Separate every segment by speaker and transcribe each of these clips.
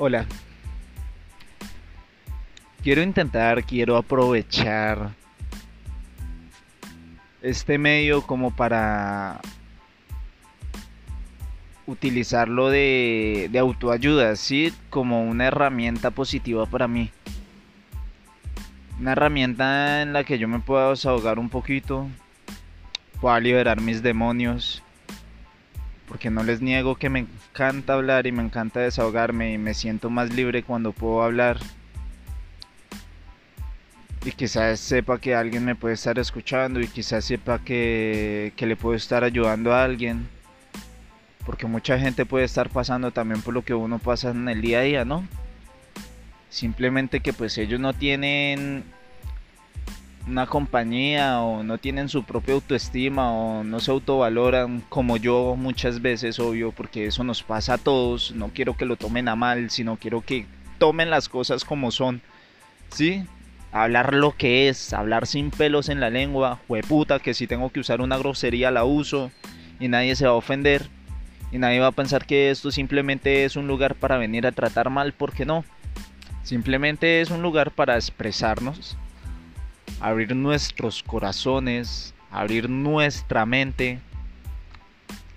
Speaker 1: Hola. Quiero intentar, quiero aprovechar este medio como para utilizarlo de, autoayuda, ¿sí? Como una herramienta positiva para mí. Una herramienta en la que yo me pueda desahogar un poquito, pueda liberar mis demonios. Porque no les niego que me encanta hablar y me encanta desahogarme y me siento más libre cuando puedo hablar. Y quizás sepa que alguien me puede estar escuchando y quizás sepa que, que le puedo estar ayudando a alguien. Porque mucha gente puede estar pasando también por lo que uno pasa en el día a día, ¿no? Simplemente que pues ellos no tienen una compañía o no tienen su propia autoestima o no se autovaloran como yo muchas veces, obvio, porque eso nos pasa a todos. No quiero que lo tomen a mal, sino quiero que tomen las cosas como son. ¿Sí? Hablar lo que es, hablar sin pelos en la lengua, puta que si tengo que usar una grosería la uso y nadie se va a ofender y nadie va a pensar que esto simplemente es un lugar para venir a tratar mal, porque no. Simplemente es un lugar para expresarnos, abrir nuestros corazones, abrir nuestra mente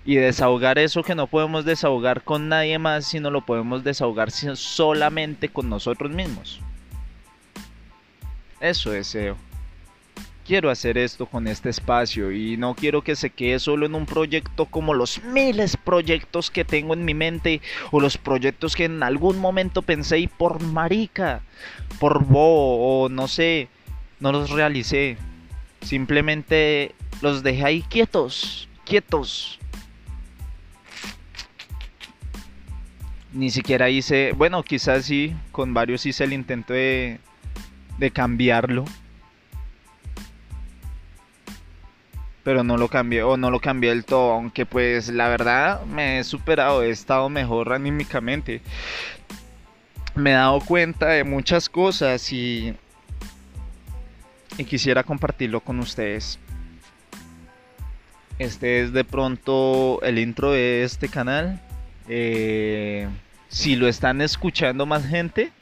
Speaker 1: y desahogar eso que no podemos desahogar con nadie más, sino lo podemos desahogar solamente con nosotros mismos. Eso deseo. Quiero hacer esto con este espacio y no quiero que se quede solo en un proyecto como los miles proyectos que tengo en mi mente o los proyectos que en algún momento pensé y por marica, por bo o no sé, no los realicé. Simplemente los dejé ahí quietos, quietos. Ni siquiera hice, bueno, quizás sí, con varios hice el intento de, de cambiarlo. Pero no lo cambié, o no lo cambié del todo, aunque pues la verdad me he superado, he estado mejor anímicamente. Me he dado cuenta de muchas cosas y y quisiera compartirlo con ustedes. Este es de pronto el intro de este canal. Eh, si lo están escuchando más gente,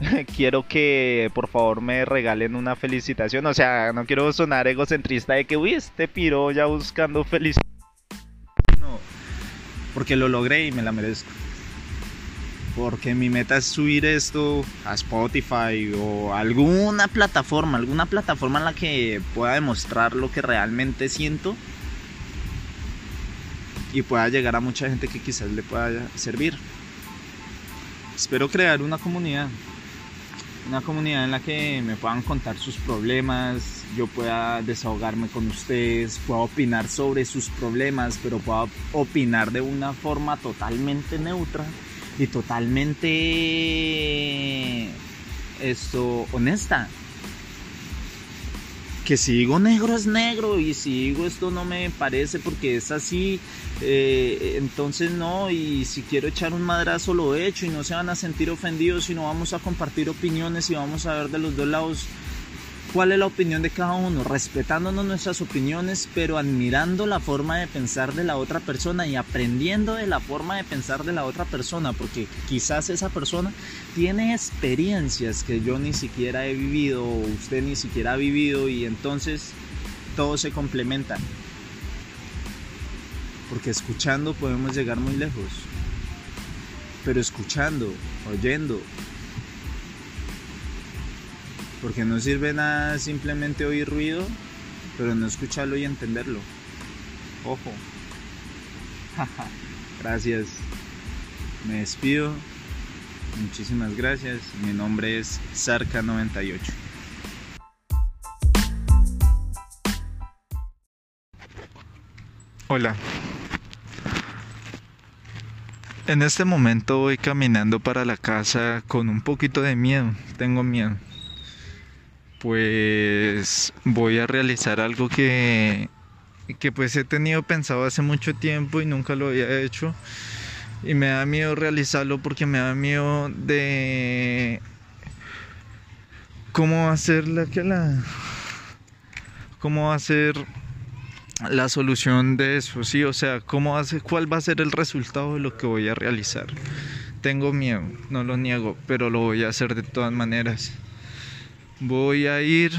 Speaker 1: quiero que por favor me regalen una felicitación. O sea, no quiero sonar egocentrista de que, uy, este piro ya buscando felicidad. No, porque lo logré y me la merezco porque mi meta es subir esto a Spotify o alguna plataforma, alguna plataforma en la que pueda demostrar lo que realmente siento y pueda llegar a mucha gente que quizás le pueda servir. Espero crear una comunidad, una comunidad en la que me puedan contar sus problemas, yo pueda desahogarme con ustedes, pueda opinar sobre sus problemas, pero pueda opinar de una forma totalmente neutra y totalmente esto honesta. Que si digo negro es negro y si digo esto no me parece porque es así, eh, entonces no, y si quiero echar un madrazo lo he hecho y no se van a sentir ofendidos, sino vamos a compartir opiniones y vamos a ver de los dos lados cuál es la opinión de cada uno, respetándonos nuestras opiniones, pero admirando la forma de pensar de la otra persona y aprendiendo de la forma de pensar de la otra persona, porque quizás esa persona tiene experiencias que yo ni siquiera he vivido o usted ni siquiera ha vivido y entonces todo se complementa. Porque escuchando podemos llegar muy lejos. Pero escuchando, oyendo, porque no sirve nada simplemente oír ruido, pero no escucharlo y entenderlo. Ojo. gracias. Me despido. Muchísimas gracias. Mi nombre es Sarca98. Hola. En este momento voy caminando para la casa con un poquito de miedo. Tengo miedo pues voy a realizar algo que, que pues he tenido pensado hace mucho tiempo y nunca lo había hecho. Y me da miedo realizarlo porque me da miedo de cómo va a ser la que la cómo ser la solución de eso, sí, o sea, cómo va cuál va a ser el resultado de lo que voy a realizar. tengo miedo, no lo niego, pero lo voy a hacer de todas maneras. Voy a ir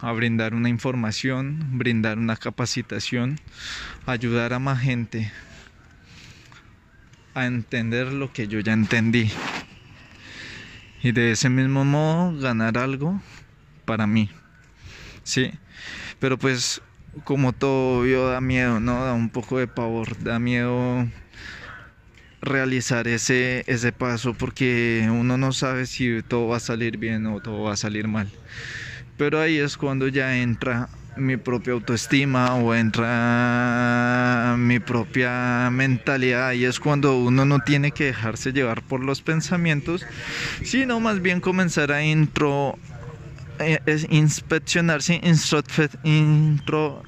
Speaker 1: a brindar una información, brindar una capacitación, ayudar a más gente a entender lo que yo ya entendí. Y de ese mismo modo ganar algo para mí. Sí. Pero pues como todo yo da miedo, ¿no? Da un poco de pavor, da miedo realizar ese, ese paso porque uno no sabe si todo va a salir bien o todo va a salir mal. Pero ahí es cuando ya entra mi propia autoestima o entra mi propia mentalidad y es cuando uno no tiene que dejarse llevar por los pensamientos, sino más bien comenzar a intro es inspeccionarse,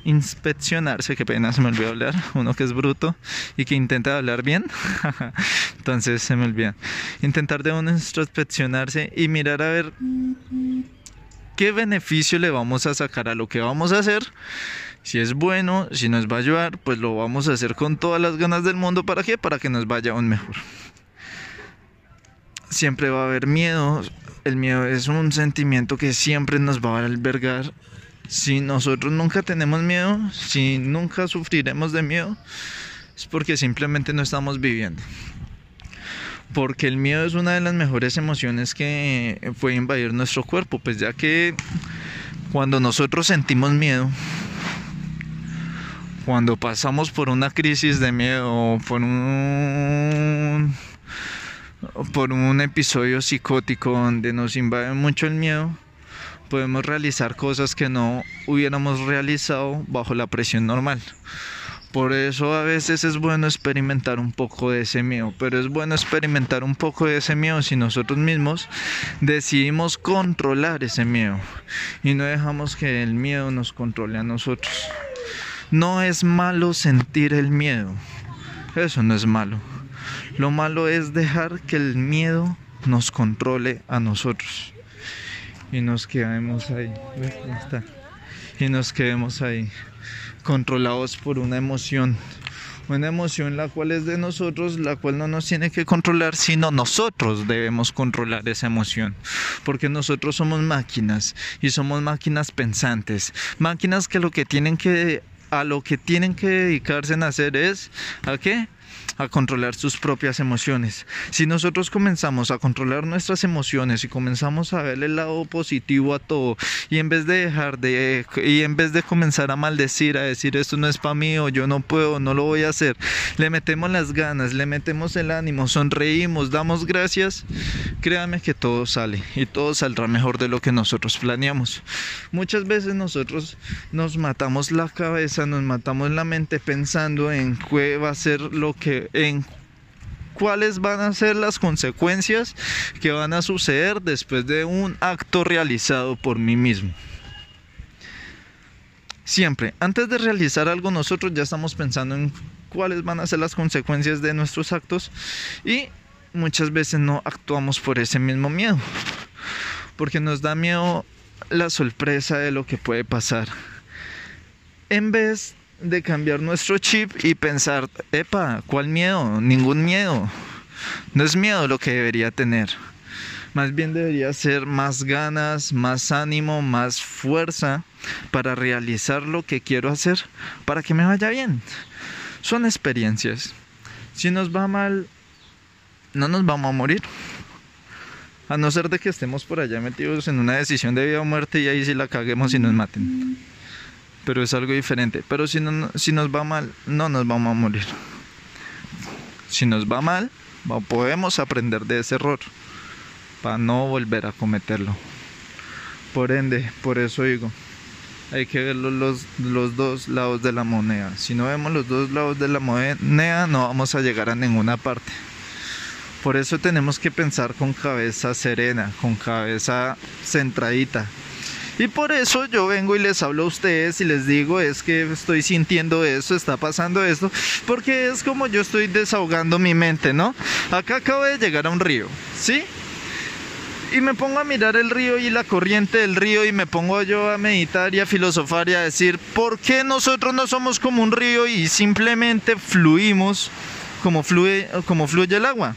Speaker 1: inspeccionarse, qué pena, se me olvidó hablar, uno que es bruto y que intenta hablar bien, entonces se me olvida. Intentar de uno introspeccionarse y mirar a ver qué beneficio le vamos a sacar a lo que vamos a hacer. Si es bueno, si nos va a ayudar, pues lo vamos a hacer con todas las ganas del mundo. ¿Para qué? Para que nos vaya aún mejor. Siempre va a haber miedo, el miedo es un sentimiento que siempre nos va a albergar. Si nosotros nunca tenemos miedo, si nunca sufriremos de miedo, es porque simplemente no estamos viviendo. Porque el miedo es una de las mejores emociones que puede invadir nuestro cuerpo, pues ya que cuando nosotros sentimos miedo, cuando pasamos por una crisis de miedo, por un por un episodio psicótico donde nos invade mucho el miedo, podemos realizar cosas que no hubiéramos realizado bajo la presión normal. Por eso a veces es bueno experimentar un poco de ese miedo, pero es bueno experimentar un poco de ese miedo si nosotros mismos decidimos controlar ese miedo y no dejamos que el miedo nos controle a nosotros. No es malo sentir el miedo, eso no es malo. Lo malo es dejar que el miedo nos controle a nosotros. Y nos quedemos ahí. Y nos quedemos ahí. Controlados por una emoción. Una emoción la cual es de nosotros, la cual no nos tiene que controlar, sino nosotros debemos controlar esa emoción. Porque nosotros somos máquinas y somos máquinas pensantes. Máquinas que lo que tienen que a lo que tienen que dedicarse en hacer es ¿a qué? A controlar sus propias emociones. Si nosotros comenzamos a controlar nuestras emociones y comenzamos a ver el lado positivo a todo y en vez de dejar de y en vez de comenzar a maldecir, a decir esto no es para mí o yo no puedo, no lo voy a hacer, le metemos las ganas, le metemos el ánimo, sonreímos, damos gracias, créame que todo sale y todo saldrá mejor de lo que nosotros planeamos. Muchas veces nosotros nos matamos la cabeza, nos matamos la mente pensando en qué va a ser lo que en cuáles van a ser las consecuencias que van a suceder después de un acto realizado por mí mismo. Siempre, antes de realizar algo, nosotros ya estamos pensando en cuáles van a ser las consecuencias de nuestros actos y muchas veces no actuamos por ese mismo miedo, porque nos da miedo la sorpresa de lo que puede pasar. En vez de cambiar nuestro chip y pensar, epa, ¿cuál miedo? Ningún miedo. No es miedo lo que debería tener. Más bien debería ser más ganas, más ánimo, más fuerza para realizar lo que quiero hacer, para que me vaya bien. Son experiencias. Si nos va mal, no nos vamos a morir. A no ser de que estemos por allá metidos en una decisión de vida o muerte y ahí sí la caguemos y nos maten pero es algo diferente. Pero si, no, si nos va mal, no nos vamos a morir. Si nos va mal, podemos aprender de ese error para no volver a cometerlo. Por ende, por eso digo, hay que ver los, los, dos lados de la moneda. Si no vemos los dos lados de la moneda, no vamos a llegar a ninguna parte. Por eso tenemos que pensar con cabeza serena, con cabeza centradita, y por eso yo vengo y les hablo a ustedes y les digo es que estoy sintiendo eso, está pasando esto, porque es como yo estoy desahogando mi mente, ¿no? Acá acabo de llegar a un río, ¿sí? y me pongo a mirar el río y la corriente del río y me pongo yo a meditar y a filosofar y a decir, ¿por qué nosotros no somos como un río y simplemente fluimos como fluye, como fluye el agua?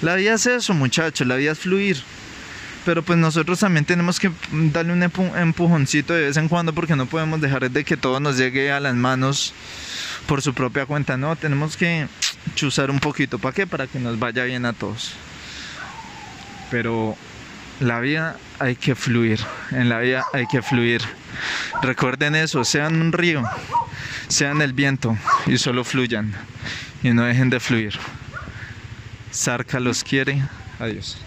Speaker 1: La vida es eso, muchachos, la vida es fluir. Pero pues nosotros también tenemos que darle un empujoncito de vez en cuando porque no podemos dejar de que todo nos llegue a las manos por su propia cuenta, no, tenemos que chuzar un poquito, ¿para qué? Para que nos vaya bien a todos. Pero la vida hay que fluir, en la vida hay que fluir. Recuerden eso, sean un río, sean el viento y solo fluyan y no dejen de fluir. Sarca los quiere. Adiós.